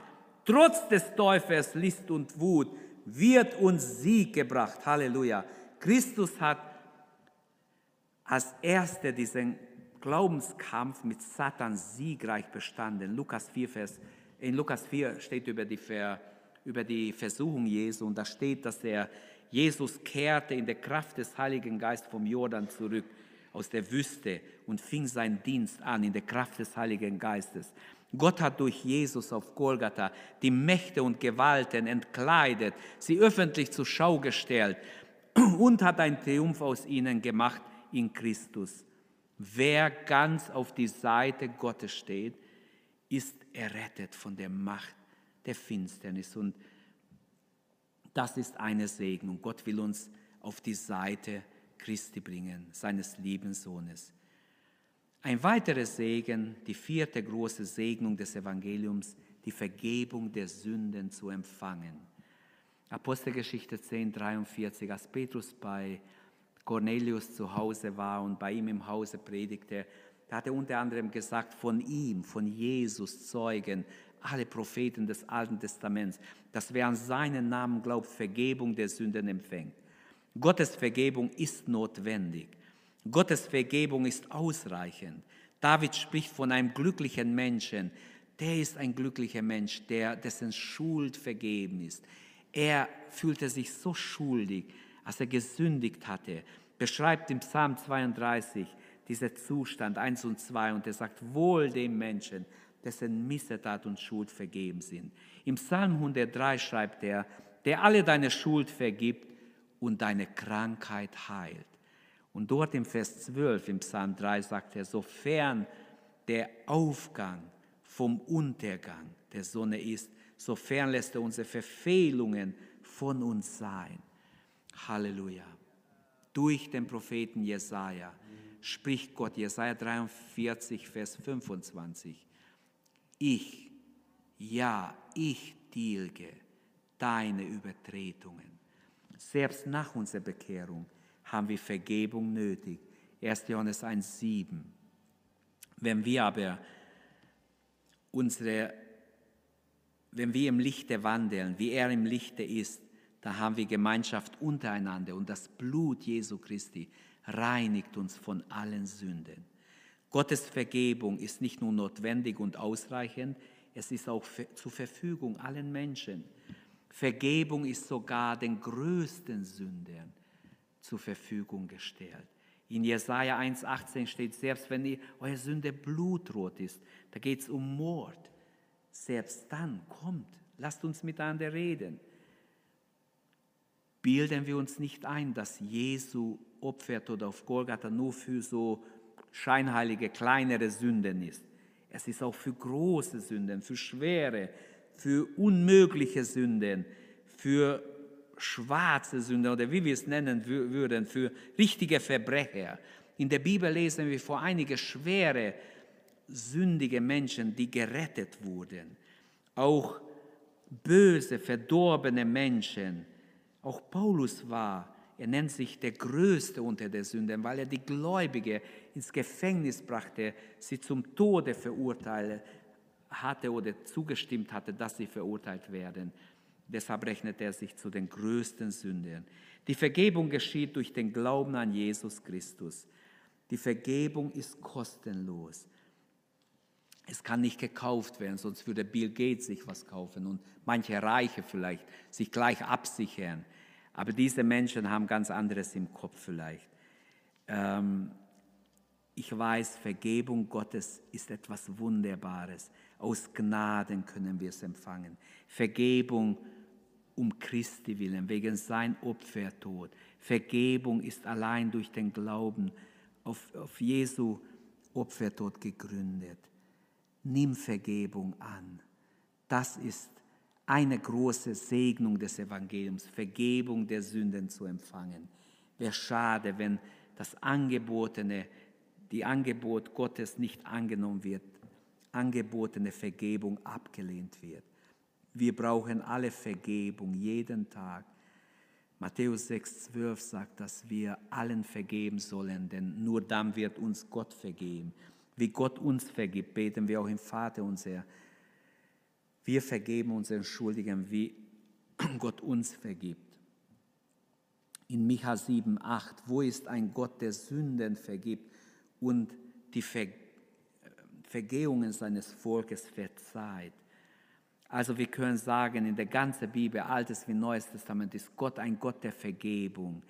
Trotz des Teufels List und Wut wird uns Sieg gebracht. Halleluja. Christus hat als Erster diesen Glaubenskampf mit Satan siegreich bestanden. Lukas 4, Vers, in Lukas 4 steht über die, Ver, über die Versuchung Jesu und da steht, dass er Jesus kehrte in der Kraft des Heiligen Geistes vom Jordan zurück aus der Wüste und fing seinen Dienst an in der Kraft des Heiligen Geistes. Gott hat durch Jesus auf Golgatha die Mächte und Gewalten entkleidet, sie öffentlich zur Schau gestellt (clears throat) und hat einen Triumph aus ihnen gemacht in Christus. Wer ganz auf die Seite Gottes steht, ist errettet von der Macht der Finsternis. Und das ist eine Segnung. Gott will uns auf die Seite Christi bringen, seines lieben Sohnes. Ein weiterer Segen, die vierte große Segnung des Evangeliums, die Vergebung der Sünden zu empfangen. Apostelgeschichte 10, 43, als Petrus bei Cornelius zu Hause war und bei ihm im Hause predigte, da hat er unter anderem gesagt, von ihm, von Jesus zeugen alle Propheten des Alten Testaments, dass wer an seinen Namen glaubt, Vergebung der Sünden empfängt. Gottes Vergebung ist notwendig. Gottes Vergebung ist ausreichend. David spricht von einem glücklichen Menschen. Der ist ein glücklicher Mensch, der, dessen Schuld vergeben ist. Er fühlte sich so schuldig, als er gesündigt hatte. Beschreibt im Psalm 32 dieser Zustand 1 und 2 und er sagt, wohl dem Menschen, dessen Missetat und Schuld vergeben sind. Im Psalm 103 schreibt er, der alle deine Schuld vergibt und deine Krankheit heilt. Und dort im Vers 12 im Psalm 3 sagt er, sofern der Aufgang vom Untergang der Sonne ist, sofern lässt er unsere Verfehlungen von uns sein. Halleluja. Durch den Propheten Jesaja spricht Gott, Jesaja 43, Vers 25. Ich, ja, ich tilge deine Übertretungen. Selbst nach unserer Bekehrung haben wir Vergebung nötig. 1. Johannes 1, 7. Wenn wir aber unsere wenn wir im Lichte wandeln, wie er im Lichte ist, da haben wir Gemeinschaft untereinander und das Blut Jesu Christi reinigt uns von allen Sünden. Gottes Vergebung ist nicht nur notwendig und ausreichend, es ist auch zur Verfügung allen Menschen. Vergebung ist sogar den größten Sündern zur Verfügung gestellt. In Jesaja 1,18 steht, selbst wenn ihr, eure Sünde blutrot ist, da geht es um Mord selbst dann kommt, lasst uns miteinander reden. Bilden wir uns nicht ein, dass Jesu Opfertod auf Golgatha nur für so scheinheilige, kleinere Sünden ist. Es ist auch für große Sünden, für schwere, für unmögliche Sünden, für schwarze Sünden oder wie wir es nennen würden, für richtige Verbrecher. In der Bibel lesen wir vor einige schwere sündige Menschen, die gerettet wurden. Auch böse, verdorbene Menschen. Auch Paulus war, er nennt sich der Größte unter den Sünden, weil er die Gläubige ins Gefängnis brachte, sie zum Tode verurteilt hatte oder zugestimmt hatte, dass sie verurteilt werden. Deshalb rechnet er sich zu den größten Sündern. Die Vergebung geschieht durch den Glauben an Jesus Christus. Die Vergebung ist kostenlos. Es kann nicht gekauft werden, sonst würde Bill Gates sich was kaufen und manche Reiche vielleicht sich gleich absichern. Aber diese Menschen haben ganz anderes im Kopf vielleicht. Ähm, ich weiß, Vergebung Gottes ist etwas Wunderbares. Aus Gnaden können wir es empfangen. Vergebung um Christi willen, wegen sein Opfertod. Vergebung ist allein durch den Glauben auf, auf Jesu Opfer dort gegründet. Nimm Vergebung an. Das ist eine große Segnung des Evangeliums, Vergebung der Sünden zu empfangen. Wäre schade, wenn das Angebotene, die Angebot Gottes nicht angenommen wird, angebotene Vergebung abgelehnt wird. Wir brauchen alle Vergebung jeden Tag. Matthäus 6,12 sagt, dass wir allen vergeben sollen, denn nur dann wird uns Gott vergeben. Wie Gott uns vergibt, beten wir auch im Vater unser. Wir vergeben unseren Schuldigen, wie (clears throat) Gott uns vergibt. In Micha 7,8, wo ist ein Gott, der Sünden vergibt und die Vergehungen seines Volkes verzeiht? Also wir können sagen, in der ganzen Bibel, Altes wie Neues Testament, ist Gott ein Gott der Vergebung.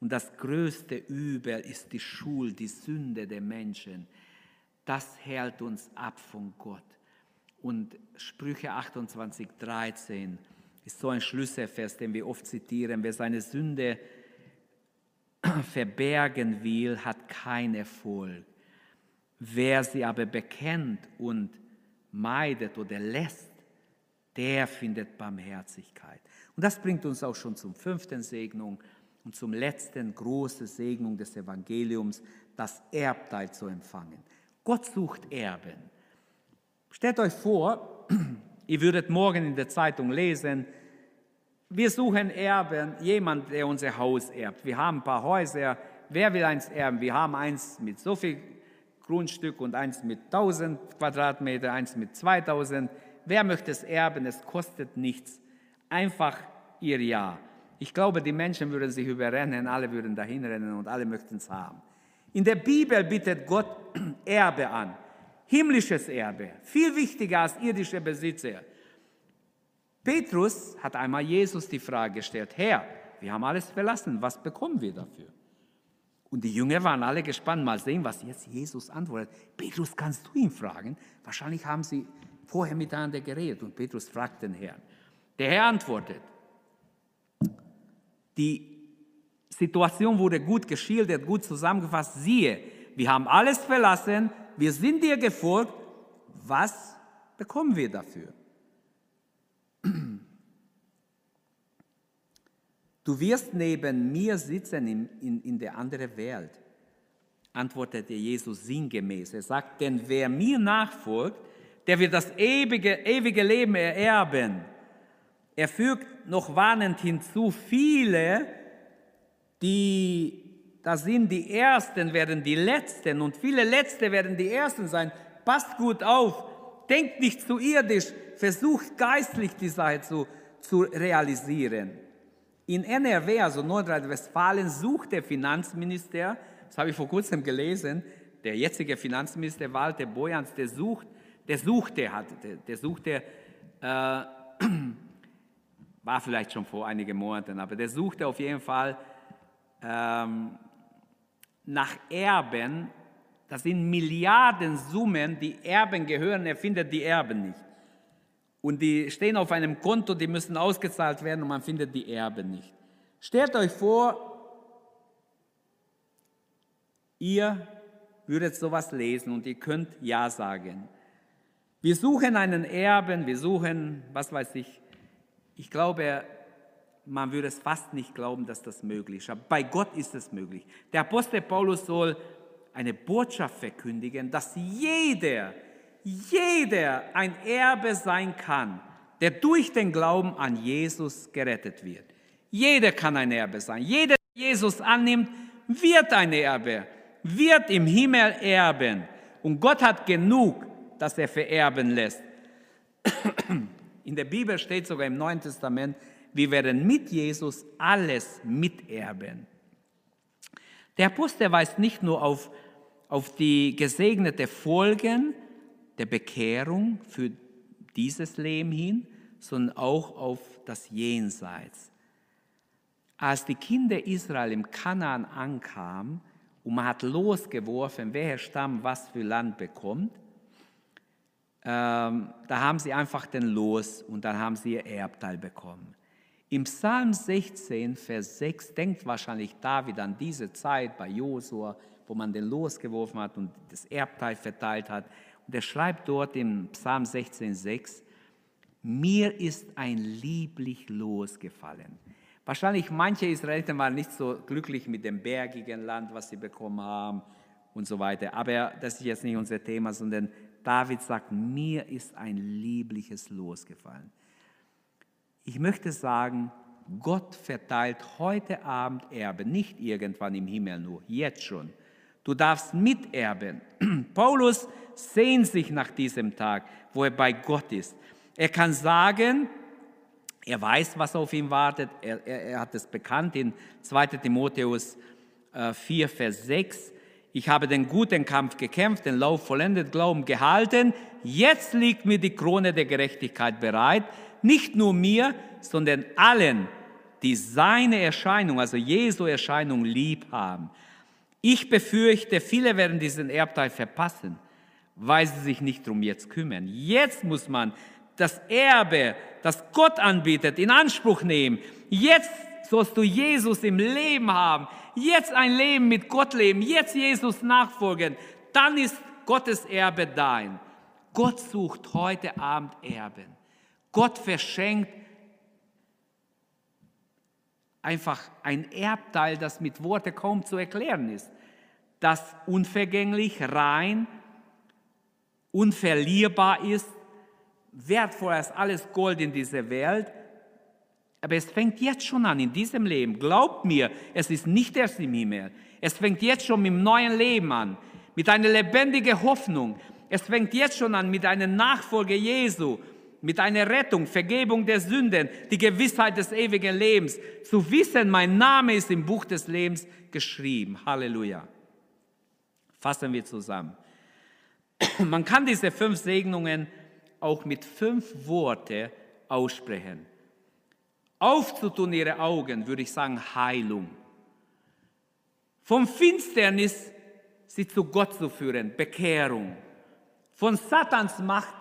Und das größte Übel ist die Schuld, die Sünde der Menschen. Das hält uns ab von Gott. Und Sprüche 28, 13 ist so ein Schlüsselvers, den wir oft zitieren. Wer seine Sünde (clears throat) verbergen will, hat keinen Erfolg. Wer sie aber bekennt und meidet oder lässt, der findet Barmherzigkeit. Und das bringt uns auch schon zum fünften Segnung und zum letzten großen Segnung des Evangeliums, das Erbteil zu empfangen. Gott sucht Erben. Stellt euch vor, (clears throat) ihr würdet morgen in der Zeitung lesen, wir suchen Erben, jemand, der unser Haus erbt. Wir haben ein paar Häuser, wer will eins erben? Wir haben eins mit so viel Grundstück und eins mit 1000 Quadratmeter, eins mit 2000. Wer möchte es erben? Es kostet nichts. Einfach ihr Ja. Ich glaube, die Menschen würden sich überrennen, alle würden dahin rennen und alle möchten es haben. In der Bibel bittet Gott (clears throat) Erbe an. Himmlisches Erbe. Viel wichtiger als irdische Besitzer. Petrus hat einmal Jesus die Frage gestellt, Herr, wir haben alles verlassen, was bekommen wir dafür? Und die Jünger waren alle gespannt, mal sehen, was jetzt Jesus antwortet. Petrus, kannst du ihn fragen? Wahrscheinlich haben sie vorher miteinander geredet und Petrus fragt den Herrn. Der Herr antwortet, die Situation wurde gut geschildert, gut zusammengefasst. Siehe, wir haben alles verlassen, wir sind dir gefolgt. Was bekommen wir dafür? (clears throat) Du wirst neben mir sitzen in, in, in der anderen Welt, antwortete Jesus sinngemäß. Er sagt, denn wer mir nachfolgt, der wird das ewige, ewige Leben ererben. Er fügt noch warnend hinzu, viele, die da sind die Ersten, werden die Letzten und viele Letzte werden die Ersten sein. Passt gut auf, denkt nicht zu irdisch, versucht geistlich die Sache zu, zu realisieren. In NRW, also Nordrhein-Westfalen, sucht der Finanzminister, das habe ich vor kurzem gelesen, der jetzige Finanzminister Walter Bojans, der sucht der suchte, hat, der, der suchte, äh, (clears throat) war vielleicht schon vor einigen Monaten, aber der suchte auf jeden Fall ähm, nach Erben. Das sind Milliardensummen, die Erben gehören, er findet die Erben nicht. Und die stehen auf einem Konto, die müssen ausgezahlt werden und man findet die Erben nicht. Stellt euch vor, ihr würdet sowas lesen und ihr könnt Ja sagen. Wir suchen einen Erben, wir suchen, was weiß ich. Ich glaube, man würde es fast nicht glauben, dass das möglich ist. Aber bei Gott ist es möglich. Der Apostel Paulus soll eine Botschaft verkündigen, dass jeder, jeder ein Erbe sein kann, der durch den Glauben an Jesus gerettet wird. Jeder kann ein Erbe sein. Jeder, der Jesus annimmt, wird ein Erbe, wird im Himmel erben. Und Gott hat genug das er vererben lässt. (clears throat) In der Bibel steht sogar im Neuen Testament, wir werden mit Jesus alles miterben. Der Apostel weist nicht nur auf, auf die gesegnete Folgen der Bekehrung für dieses Leben hin, sondern auch auf das Jenseits. Als die Kinder Israel im Kanaan ankamen und man hat losgeworfen, welcher Stamm was für Land bekommt, ähm, da haben sie einfach den Los und dann haben sie ihr Erbteil bekommen. Im Psalm 16, Vers 6 denkt wahrscheinlich David an diese Zeit bei Josua, wo man den losgeworfen hat und das Erbteil verteilt hat. Und er schreibt dort im Psalm 16,6, mir ist ein lieblich Los gefallen. Wahrscheinlich manche Israeliten waren nicht so glücklich mit dem bergigen Land, was sie bekommen haben und so weiter. Aber das ist jetzt nicht unser Thema, sondern David sagt, mir ist ein liebliches Los gefallen. Ich möchte sagen, Gott verteilt heute Abend Erben, nicht irgendwann im Himmel nur, jetzt schon. Du darfst miterben. (clears throat) Paulus sehnt sich nach diesem Tag, wo er bei Gott ist. Er kann sagen, er weiß, was auf ihn wartet. Er, er, er hat es bekannt in 2 Timotheus 4, äh, Vers 6. Ich habe den guten Kampf gekämpft, den Lauf vollendet, Glauben gehalten. Jetzt liegt mir die Krone der Gerechtigkeit bereit. Nicht nur mir, sondern allen, die seine Erscheinung, also Jesu Erscheinung lieb haben. Ich befürchte, viele werden diesen Erbteil verpassen, weil sie sich nicht darum jetzt kümmern. Jetzt muss man das Erbe, das Gott anbietet, in Anspruch nehmen. Jetzt sollst du Jesus im Leben haben. Jetzt ein Leben mit Gott leben. Jetzt Jesus nachfolgen. Dann ist Gottes Erbe dein. Gott sucht heute Abend Erben. Gott verschenkt einfach ein Erbteil, das mit Worte kaum zu erklären ist. Das unvergänglich, rein, unverlierbar ist, wertvoller als alles Gold in dieser Welt. Aber es fängt jetzt schon an, in diesem Leben. Glaubt mir, es ist nicht erst im Himmel. Es fängt jetzt schon mit dem neuen Leben an, mit einer lebendigen Hoffnung. Es fängt jetzt schon an mit einer Nachfolge Jesu, mit einer Rettung, Vergebung der Sünden, die Gewissheit des ewigen Lebens. Zu wissen, mein Name ist im Buch des Lebens geschrieben. Halleluja. Fassen wir zusammen. Man kann diese fünf Segnungen auch mit fünf Worten aussprechen. Aufzutun ihre Augen, würde ich sagen, Heilung. Vom Finsternis sie zu Gott zu führen, Bekehrung. Von Satans Macht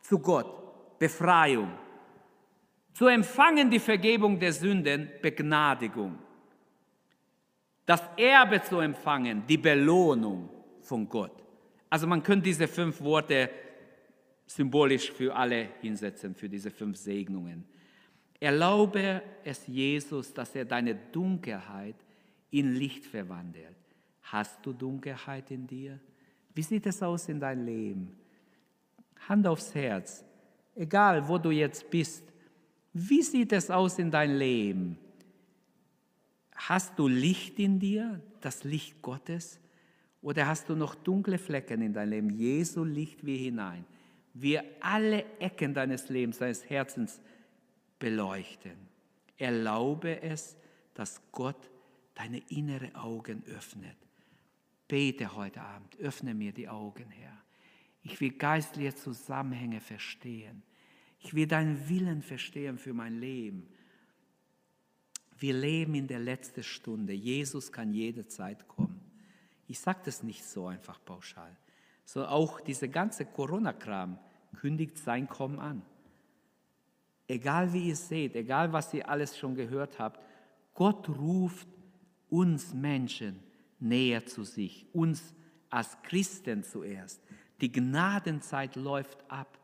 zu Gott, Befreiung. Zu empfangen die Vergebung der Sünden, Begnadigung. Das Erbe zu empfangen, die Belohnung von Gott. Also man könnte diese fünf Worte symbolisch für alle hinsetzen, für diese fünf Segnungen. Erlaube es Jesus, dass er deine Dunkelheit in Licht verwandelt. Hast du Dunkelheit in dir? Wie sieht es aus in deinem Leben? Hand aufs Herz. Egal, wo du jetzt bist. Wie sieht es aus in deinem Leben? Hast du Licht in dir, das Licht Gottes? Oder hast du noch dunkle Flecken in deinem Leben? Jesu Licht wie hinein wir alle Ecken deines Lebens, deines Herzens beleuchten. Erlaube es, dass Gott deine innere Augen öffnet. Bete heute Abend, öffne mir die Augen, Herr. Ich will geistliche Zusammenhänge verstehen. Ich will deinen Willen verstehen für mein Leben. Wir leben in der letzten Stunde. Jesus kann jederzeit kommen. Ich sage das nicht so einfach pauschal so auch diese ganze Corona-Kram kündigt sein Kommen an. Egal wie ihr seht, egal was ihr alles schon gehört habt, Gott ruft uns Menschen näher zu sich, uns als Christen zuerst. Die Gnadenzeit läuft ab.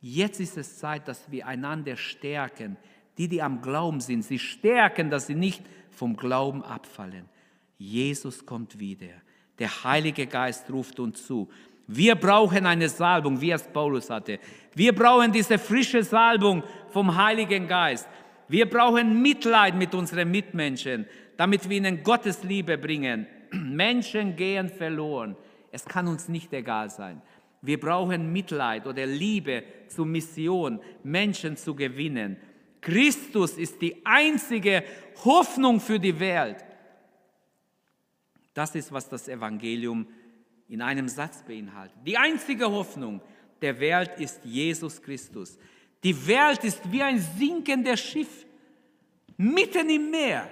Jetzt ist es Zeit, dass wir einander stärken. Die, die am Glauben sind, sie stärken, dass sie nicht vom Glauben abfallen. Jesus kommt wieder. Der Heilige Geist ruft uns zu. Wir brauchen eine Salbung, wie es Paulus hatte. Wir brauchen diese frische Salbung vom Heiligen Geist. Wir brauchen Mitleid mit unseren Mitmenschen, damit wir ihnen Gottes Liebe bringen. (clears throat) Menschen gehen verloren. Es kann uns nicht egal sein. Wir brauchen Mitleid oder Liebe zur Mission, Menschen zu gewinnen. Christus ist die einzige Hoffnung für die Welt. Das ist, was das Evangelium in einem Satz beinhaltet. Die einzige Hoffnung der Welt ist Jesus Christus. Die Welt ist wie ein sinkendes Schiff mitten im Meer.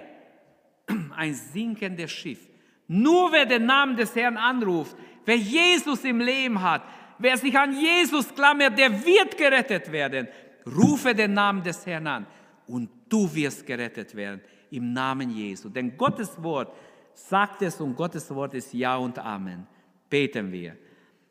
(clears throat) Ein sinkendes Schiff. Nur wer den Namen des Herrn anruft, wer Jesus im Leben hat, wer sich an Jesus klammert, der wird gerettet werden. Rufe den Namen des Herrn an und du wirst gerettet werden im Namen Jesu. Denn Gottes Wort sagt es und Gottes Wort ist Ja und Amen. Beten wir.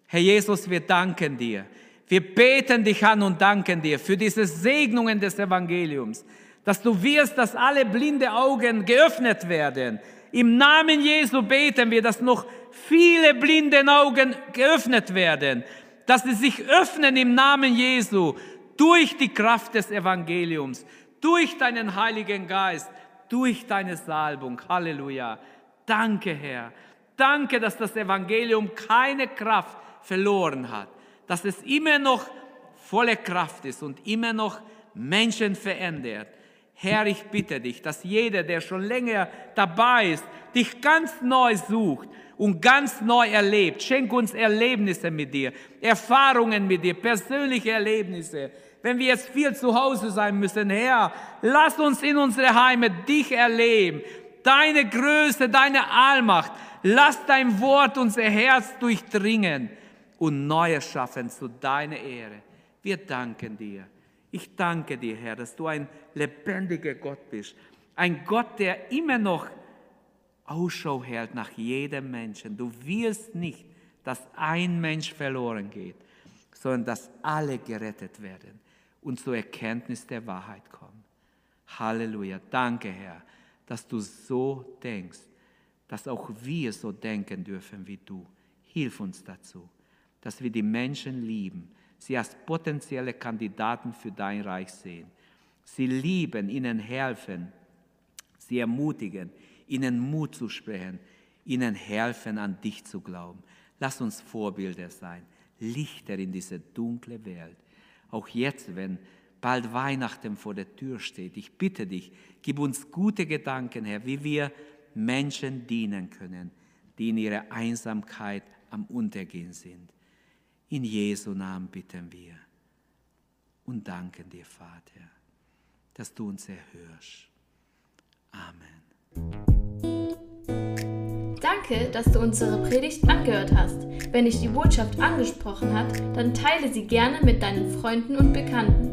Herr Jesus, wir danken dir. Wir beten dich an und danken dir für diese Segnungen des Evangeliums, dass du wirst, dass alle blinde Augen geöffnet werden. Im Namen Jesu beten wir, dass noch viele blinde Augen geöffnet werden, dass sie sich öffnen im Namen Jesu durch die Kraft des Evangeliums, durch deinen Heiligen Geist, durch deine Salbung. Halleluja. Danke, Herr. Danke, dass das Evangelium keine Kraft verloren hat, dass es immer noch volle Kraft ist und immer noch Menschen verändert. Herr, ich bitte dich, dass jeder, der schon länger dabei ist, dich ganz neu sucht und ganz neu erlebt. Schenk uns Erlebnisse mit dir, Erfahrungen mit dir, persönliche Erlebnisse. Wenn wir jetzt viel zu Hause sein müssen, Herr, lass uns in unsere Heime dich erleben, deine Größe, deine Allmacht. Lass dein Wort unser Herz durchdringen und Neues schaffen zu deiner Ehre. Wir danken dir. Ich danke dir, Herr, dass du ein lebendiger Gott bist. Ein Gott, der immer noch Ausschau hält nach jedem Menschen. Du willst nicht, dass ein Mensch verloren geht, sondern dass alle gerettet werden und zur Erkenntnis der Wahrheit kommen. Halleluja. Danke, Herr, dass du so denkst, dass auch wir so denken dürfen wie du. Hilf uns dazu, dass wir die Menschen lieben, sie als potenzielle Kandidaten für dein Reich sehen. Sie lieben, ihnen helfen, sie ermutigen, ihnen Mut zu sprechen, ihnen helfen, an dich zu glauben. Lass uns Vorbilder sein, Lichter in diese dunkle Welt. Auch jetzt, wenn bald Weihnachten vor der Tür steht, ich bitte dich, gib uns gute Gedanken, Herr, wie wir Menschen dienen können, die in ihrer Einsamkeit am Untergehen sind. In Jesu Namen bitten wir und danken dir, Vater, dass du uns erhörst. Amen. Danke, dass du unsere Predigt angehört hast. Wenn dich die Botschaft angesprochen hat, dann teile sie gerne mit deinen Freunden und Bekannten,